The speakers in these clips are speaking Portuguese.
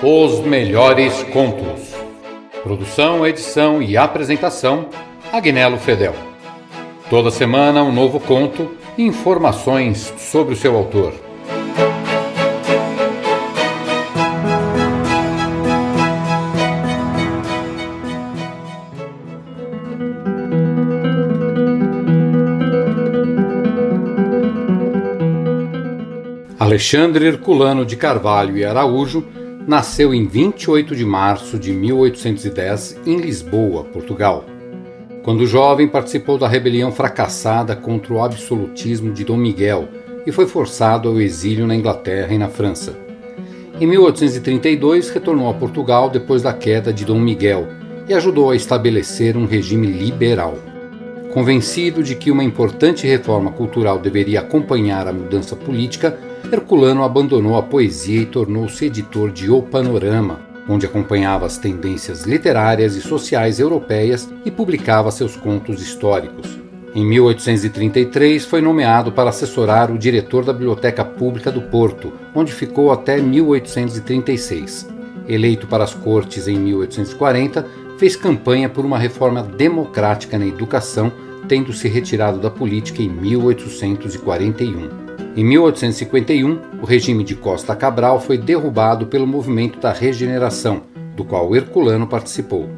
Os melhores contos. Produção, edição e apresentação: Agnello Fedel. Toda semana um novo conto e informações sobre o seu autor. Alexandre Herculano de Carvalho e Araújo nasceu em 28 de março de 1810 em Lisboa, Portugal. Quando jovem, participou da rebelião fracassada contra o absolutismo de Dom Miguel e foi forçado ao exílio na Inglaterra e na França. Em 1832, retornou a Portugal depois da queda de Dom Miguel e ajudou a estabelecer um regime liberal. Convencido de que uma importante reforma cultural deveria acompanhar a mudança política, Herculano abandonou a poesia e tornou-se editor de O Panorama, onde acompanhava as tendências literárias e sociais europeias e publicava seus contos históricos. Em 1833, foi nomeado para assessorar o diretor da Biblioteca Pública do Porto, onde ficou até 1836. Eleito para as Cortes em 1840, fez campanha por uma reforma democrática na educação, tendo se retirado da política em 1841. Em 1851, o regime de Costa Cabral foi derrubado pelo movimento da regeneração, do qual Herculano participou.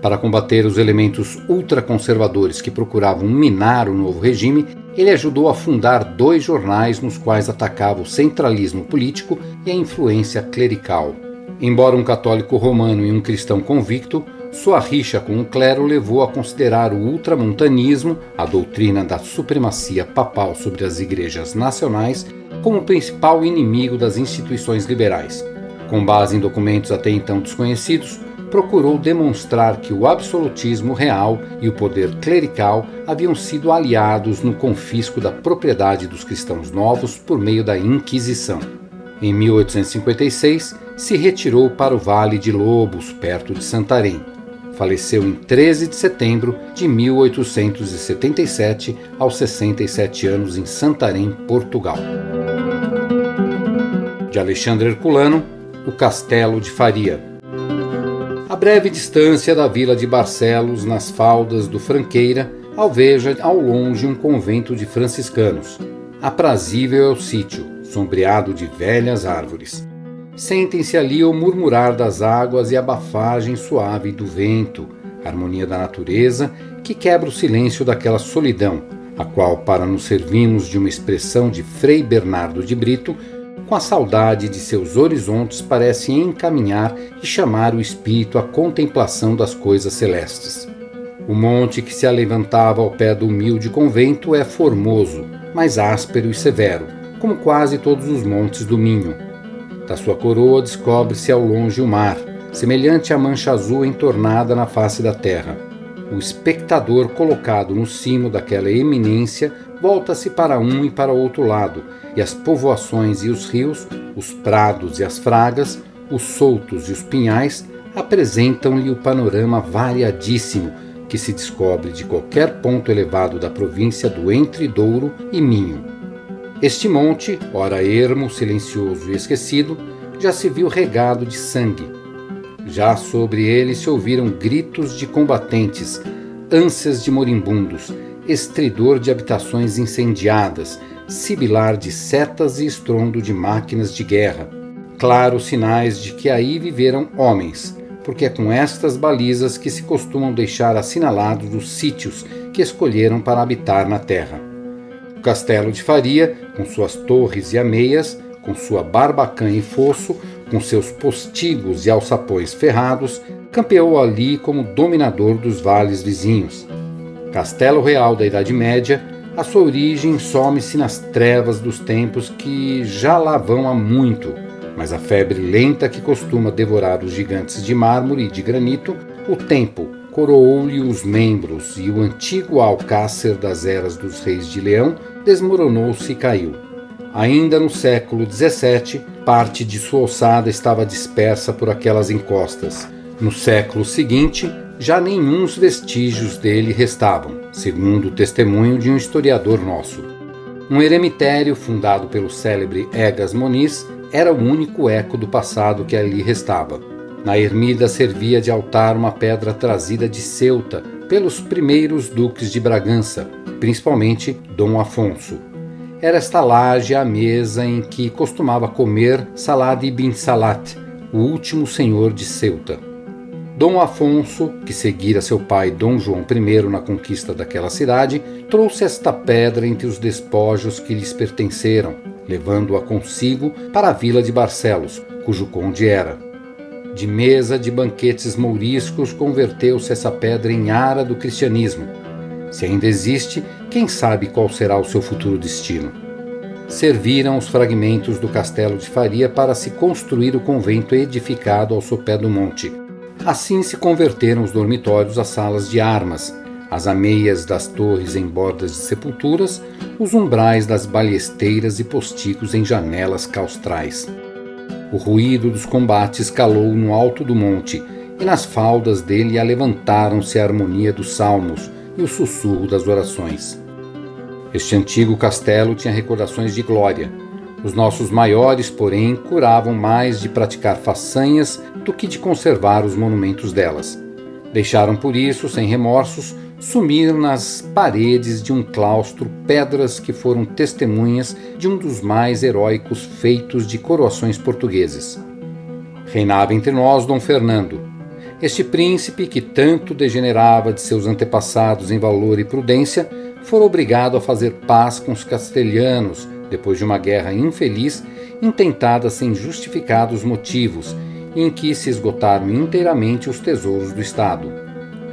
Para combater os elementos ultraconservadores que procuravam minar o novo regime, ele ajudou a fundar dois jornais nos quais atacava o centralismo político e a influência clerical. Embora um católico romano e um cristão convicto, sua rixa com o clero levou a considerar o ultramontanismo, a doutrina da supremacia papal sobre as igrejas nacionais, como o principal inimigo das instituições liberais. Com base em documentos até então desconhecidos, procurou demonstrar que o absolutismo real e o poder clerical haviam sido aliados no confisco da propriedade dos cristãos novos por meio da Inquisição. Em 1856, se retirou para o Vale de Lobos, perto de Santarém Faleceu em 13 de setembro de 1877, aos 67 anos, em Santarém, Portugal. De Alexandre Herculano, O Castelo de Faria. A breve distância da vila de Barcelos, nas faldas do Franqueira, alveja ao longe um convento de franciscanos. Aprazível é o sítio, sombreado de velhas árvores. Sentem-se ali o murmurar das águas e a bafagem suave do vento, harmonia da natureza que quebra o silêncio daquela solidão, a qual, para nos servirmos de uma expressão de Frei Bernardo de Brito, com a saudade de seus horizontes parece encaminhar e chamar o espírito à contemplação das coisas celestes. O monte que se alevantava ao pé do humilde convento é formoso, mas áspero e severo, como quase todos os montes do Minho da sua coroa descobre-se ao longe o mar, semelhante à mancha azul entornada na face da terra. O espectador colocado no cimo daquela eminência volta-se para um e para outro lado, e as povoações e os rios, os prados e as fragas, os soltos e os pinhais apresentam-lhe o panorama variadíssimo que se descobre de qualquer ponto elevado da província do Entre Douro e Minho. Este monte, ora ermo, silencioso e esquecido, já se viu regado de sangue. Já sobre ele se ouviram gritos de combatentes, ânsias de moribundos, estridor de habitações incendiadas, sibilar de setas e estrondo de máquinas de guerra. Claros sinais de que aí viveram homens, porque é com estas balizas que se costumam deixar assinalados os sítios que escolheram para habitar na terra. O castelo de Faria, com suas torres e ameias, com sua barbacã e fosso, com seus postigos e alçapões ferrados, campeou ali como dominador dos vales vizinhos. Castelo Real da Idade Média, a sua origem some-se nas trevas dos tempos que já lá vão há muito, mas a febre lenta que costuma devorar os gigantes de mármore e de granito, o tempo, coroou-lhe os membros e o antigo alcácer das eras dos reis de Leão desmoronou-se e caiu. Ainda no século XVII, parte de sua alçada estava dispersa por aquelas encostas. No século seguinte, já nenhuns vestígios dele restavam, segundo o testemunho de um historiador nosso. Um eremitério fundado pelo célebre Egas Moniz era o único eco do passado que ali restava. Na ermida servia de altar uma pedra trazida de Ceuta pelos primeiros duques de Bragança, principalmente Dom Afonso. Era esta laje a mesa em que costumava comer Salad ibn Salat, o último senhor de Ceuta. Dom Afonso, que seguira seu pai Dom João I na conquista daquela cidade, trouxe esta pedra entre os despojos que lhes pertenceram, levando-a consigo para a vila de Barcelos, cujo conde era. De mesa de banquetes mouriscos converteu-se essa pedra em ara do cristianismo. Se ainda existe, quem sabe qual será o seu futuro destino? Serviram os fragmentos do castelo de Faria para se construir o convento edificado ao sopé do monte Assim se converteram os dormitórios a salas de armas, as ameias das torres em bordas de sepulturas, os umbrais das balesteiras e postigos em janelas claustrais. O ruído dos combates calou no alto do monte, e nas faldas dele alevantaram-se a harmonia dos salmos e o sussurro das orações. Este antigo castelo tinha recordações de glória, os nossos maiores, porém, curavam mais de praticar façanhas do que de conservar os monumentos delas. Deixaram por isso, sem remorsos, sumir nas paredes de um claustro pedras que foram testemunhas de um dos mais heróicos feitos de coroações portugueses. Reinava entre nós Dom Fernando. Este príncipe, que tanto degenerava de seus antepassados em valor e prudência, foi obrigado a fazer paz com os castelhanos depois de uma guerra infeliz, intentada sem justificados motivos, em que se esgotaram inteiramente os tesouros do Estado.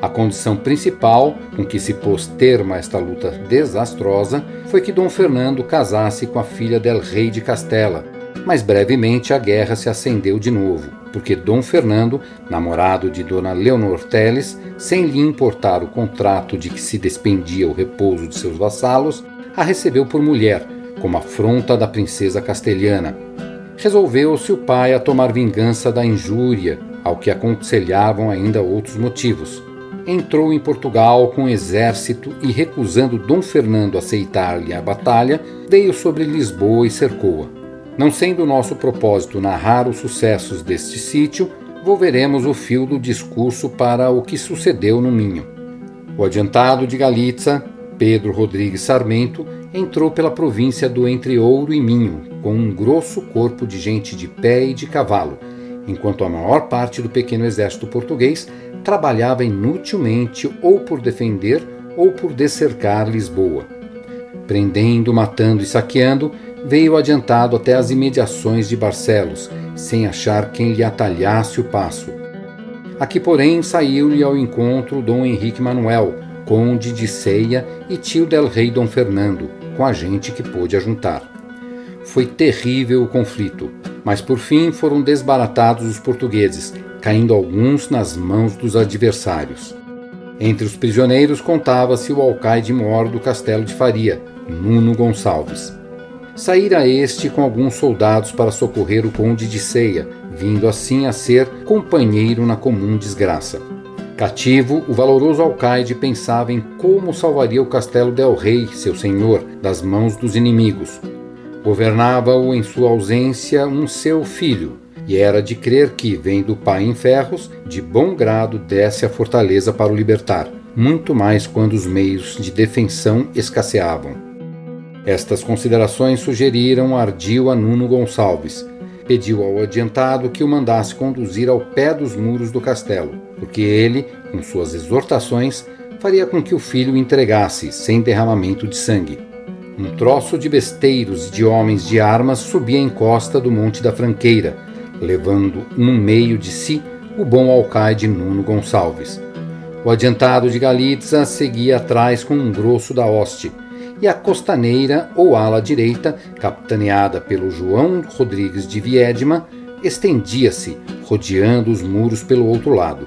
A condição principal com que se pôs termo a esta luta desastrosa foi que Dom Fernando casasse com a filha del rei de Castela, mas brevemente a guerra se acendeu de novo, porque Dom Fernando, namorado de Dona Leonor Teles, sem lhe importar o contrato de que se despendia o repouso de seus vassalos, a recebeu por mulher, como afronta da princesa castelhana. Resolveu-se o pai a tomar vingança da injúria, ao que aconselhavam ainda outros motivos. Entrou em Portugal com exército e, recusando Dom Fernando aceitar-lhe a batalha, veio sobre Lisboa e cercou-a. Não sendo nosso propósito narrar os sucessos deste sítio, volveremos o fio do discurso para o que sucedeu no Minho. O adiantado de Galitza, Pedro Rodrigues Sarmento, entrou pela província do Entre Ouro e Minho, com um grosso corpo de gente de pé e de cavalo, enquanto a maior parte do pequeno exército português trabalhava inutilmente ou por defender ou por descercar Lisboa. Prendendo, matando e saqueando, veio adiantado até as imediações de Barcelos, sem achar quem lhe atalhasse o passo. Aqui, porém, saiu-lhe ao encontro Dom Henrique Manuel, conde de Ceia e tio del rei Dom Fernando, com a gente que pôde ajuntar. Foi terrível o conflito, mas por fim foram desbaratados os portugueses, caindo alguns nas mãos dos adversários. Entre os prisioneiros contava-se o alcaide-mor do castelo de Faria, Nuno Gonçalves. Saíra este com alguns soldados para socorrer o conde de Ceia, vindo assim a ser companheiro na comum desgraça. Cativo, o valoroso alcaide pensava em como salvaria o castelo del Rei, seu senhor, das mãos dos inimigos. Governava-o em sua ausência um seu filho, e era de crer que, vendo o pai em ferros, de bom grado desce a fortaleza para o libertar, muito mais quando os meios de defensão escasseavam. Estas considerações sugeriram ardil a Nuno Gonçalves. Pediu ao adiantado que o mandasse conduzir ao pé dos muros do castelo porque ele, com suas exortações, faria com que o filho entregasse sem derramamento de sangue. Um troço de besteiros e de homens de armas subia em costa do Monte da Franqueira, levando no meio de si o bom alcaide Nuno Gonçalves. O adiantado de Galitza seguia atrás com um grosso da hoste, e a costaneira ou ala direita, capitaneada pelo João Rodrigues de Viedma, estendia-se, rodeando os muros pelo outro lado.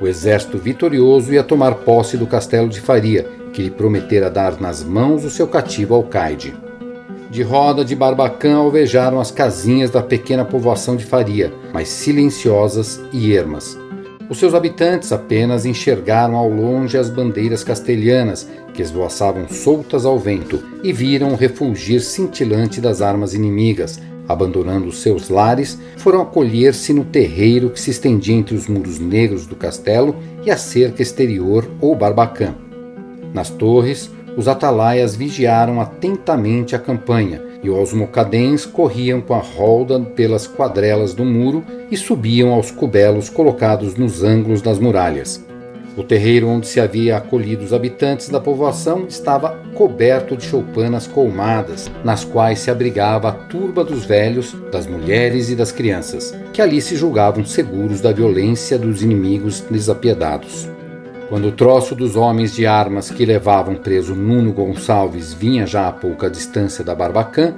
O exército vitorioso ia tomar posse do castelo de Faria, que lhe prometera dar nas mãos o seu cativo alcaide. De roda de Barbacã alvejaram as casinhas da pequena povoação de Faria, mas silenciosas e ermas. Os seus habitantes apenas enxergaram ao longe as bandeiras castelhanas que esvoaçavam soltas ao vento e viram o refulgir cintilante das armas inimigas, abandonando seus lares, foram acolher-se no terreiro que se estendia entre os muros negros do castelo e a cerca exterior ou barbacã. Nas torres, os atalaias vigiaram atentamente a campanha, e os mocadens corriam com a rolda pelas quadrelas do muro e subiam aos cubelos colocados nos ângulos das muralhas. O terreiro onde se havia acolhido os habitantes da povoação estava coberto de choupanas colmadas, nas quais se abrigava a turba dos velhos, das mulheres e das crianças, que ali se julgavam seguros da violência dos inimigos desapiedados. Quando o troço dos homens de armas que levavam preso Nuno Gonçalves vinha já a pouca distância da Barbacã,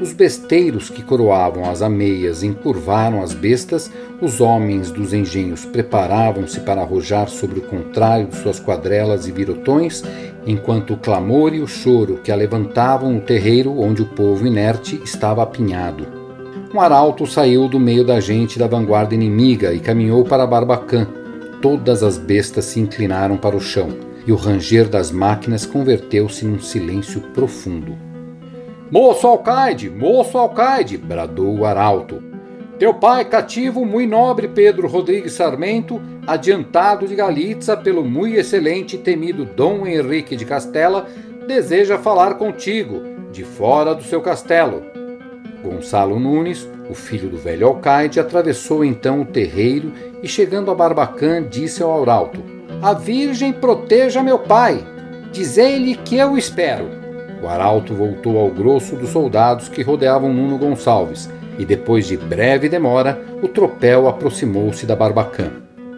os besteiros que coroavam as ameias encurvaram as bestas, os homens dos engenhos preparavam-se para arrojar sobre o contrário de suas quadrelas e virotões, enquanto o clamor e o choro que alevantavam o terreiro onde o povo inerte estava apinhado. Um arauto saiu do meio da gente da vanguarda inimiga e caminhou para Barbacã. Todas as bestas se inclinaram para o chão, e o ranger das máquinas converteu-se num silêncio profundo. Moço alcaide, moço alcaide, bradou o arauto. Teu pai cativo muito nobre Pedro Rodrigues Sarmento, adiantado de Galitza pelo muito excelente e temido Dom Henrique de Castela, deseja falar contigo, de fora do seu castelo. Gonçalo Nunes, o filho do velho alcaide, atravessou então o terreiro e, chegando a Barbacã, disse ao arauto: A Virgem proteja meu pai. Dizei-lhe que eu espero. O arauto voltou ao grosso dos soldados que rodeavam Nuno Gonçalves, e depois de breve demora, o tropel aproximou-se da Barbacã.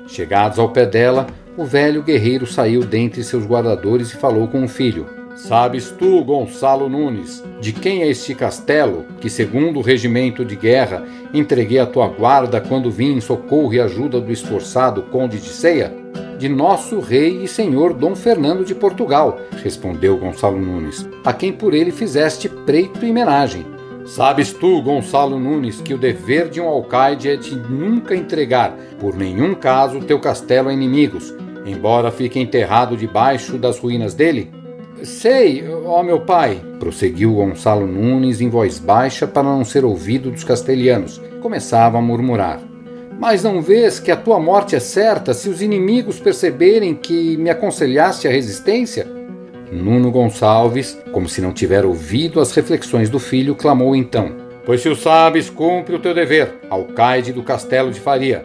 Chegados ao pé dela, o velho guerreiro saiu dentre seus guardadores e falou com o filho: Sabes tu, Gonçalo Nunes, de quem é este castelo, que, segundo o regimento de guerra, entreguei à tua guarda quando vim em socorro e ajuda do esforçado conde de Ceia? de nosso rei e senhor Dom Fernando de Portugal, respondeu Gonçalo Nunes, a quem por ele fizeste preito e homenagem. Sabes tu, Gonçalo Nunes, que o dever de um alcaide é de nunca entregar, por nenhum caso, teu castelo a inimigos, embora fique enterrado debaixo das ruínas dele? Sei, ó meu pai, prosseguiu Gonçalo Nunes em voz baixa para não ser ouvido dos castelhanos. Começava a murmurar. Mas não vês que a tua morte é certa se os inimigos perceberem que me aconselhaste a resistência? Nuno Gonçalves, como se não tivera ouvido as reflexões do filho, clamou então: Pois se o sabes, cumpre o teu dever, alcaide do castelo de Faria.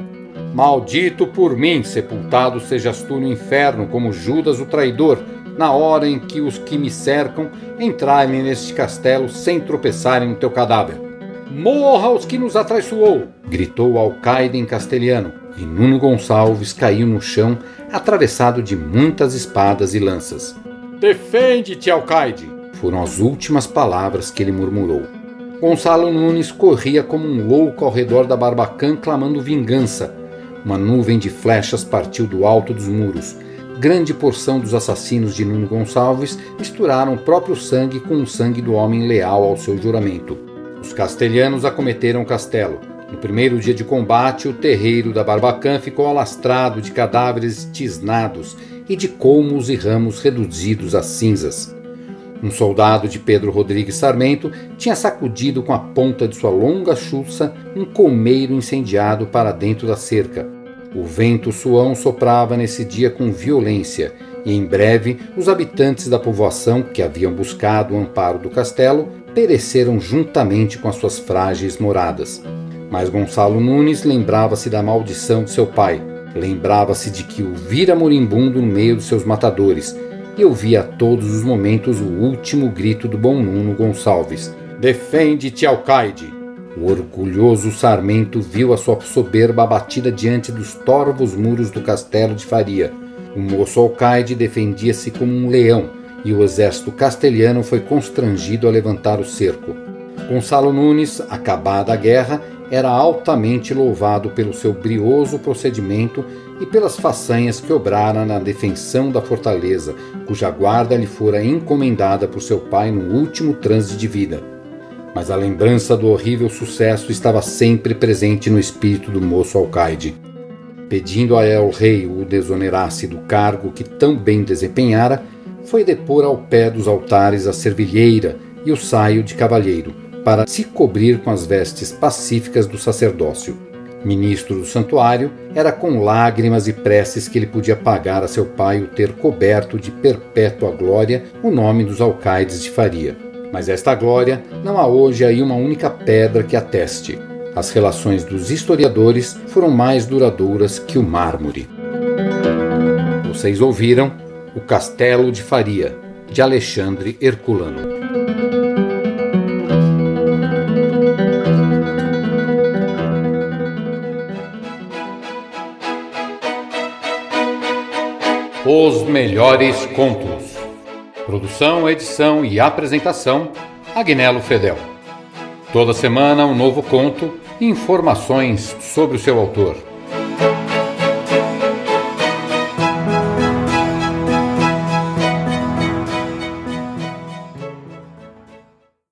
Maldito por mim, sepultado sejas tu no inferno como Judas o traidor, na hora em que os que me cercam entrarem neste castelo sem tropeçarem no teu cadáver. Morra os que nos atraiçoou! gritou o alcaide em castelhano, e Nuno Gonçalves caiu no chão, atravessado de muitas espadas e lanças. Defende-te, alcaide! Foram as últimas palavras que ele murmurou. Gonçalo Nunes corria como um louco ao redor da Barbacã, clamando vingança. Uma nuvem de flechas partiu do alto dos muros. Grande porção dos assassinos de Nuno Gonçalves misturaram o próprio sangue com o sangue do homem leal ao seu juramento. Os castelhanos acometeram o castelo. No primeiro dia de combate, o terreiro da Barbacã ficou alastrado de cadáveres tisnados e de colmos e ramos reduzidos a cinzas. Um soldado de Pedro Rodrigues Sarmento tinha sacudido com a ponta de sua longa chuça um colmeiro incendiado para dentro da cerca. O vento suão soprava nesse dia com violência, e em breve os habitantes da povoação, que haviam buscado o amparo do castelo, pereceram juntamente com as suas frágeis moradas. Mas Gonçalo Nunes lembrava-se da maldição de seu pai, lembrava-se de que o vira moribundo no meio dos seus matadores, e ouvia a todos os momentos o último grito do bom Nuno Gonçalves: Defende-te, alcaide! O orgulhoso Sarmento viu a sua soberba abatida diante dos torvos muros do castelo de Faria. O moço alcaide defendia-se como um leão, e o exército castelhano foi constrangido a levantar o cerco. Gonçalo Nunes, acabada a guerra, era altamente louvado pelo seu brioso procedimento e pelas façanhas que obrara na defensão da fortaleza, cuja guarda lhe fora encomendada por seu pai no último transe de vida. Mas a lembrança do horrível sucesso estava sempre presente no espírito do moço alcaide. Pedindo a El Rei o desonerasse do cargo que tão bem desempenhara, foi depor ao pé dos altares a servilheira e o saio de cavalheiro, para se cobrir com as vestes pacíficas do sacerdócio. Ministro do santuário, era com lágrimas e preces que ele podia pagar a seu pai o ter coberto de perpétua glória o nome dos alcaides de Faria. Mas esta glória não há hoje aí uma única pedra que ateste. As relações dos historiadores foram mais duradouras que o mármore. Vocês ouviram O Castelo de Faria, de Alexandre Herculano. Os melhores contos. Produção, edição e apresentação: Agnello Fedel. Toda semana um novo conto e informações sobre o seu autor.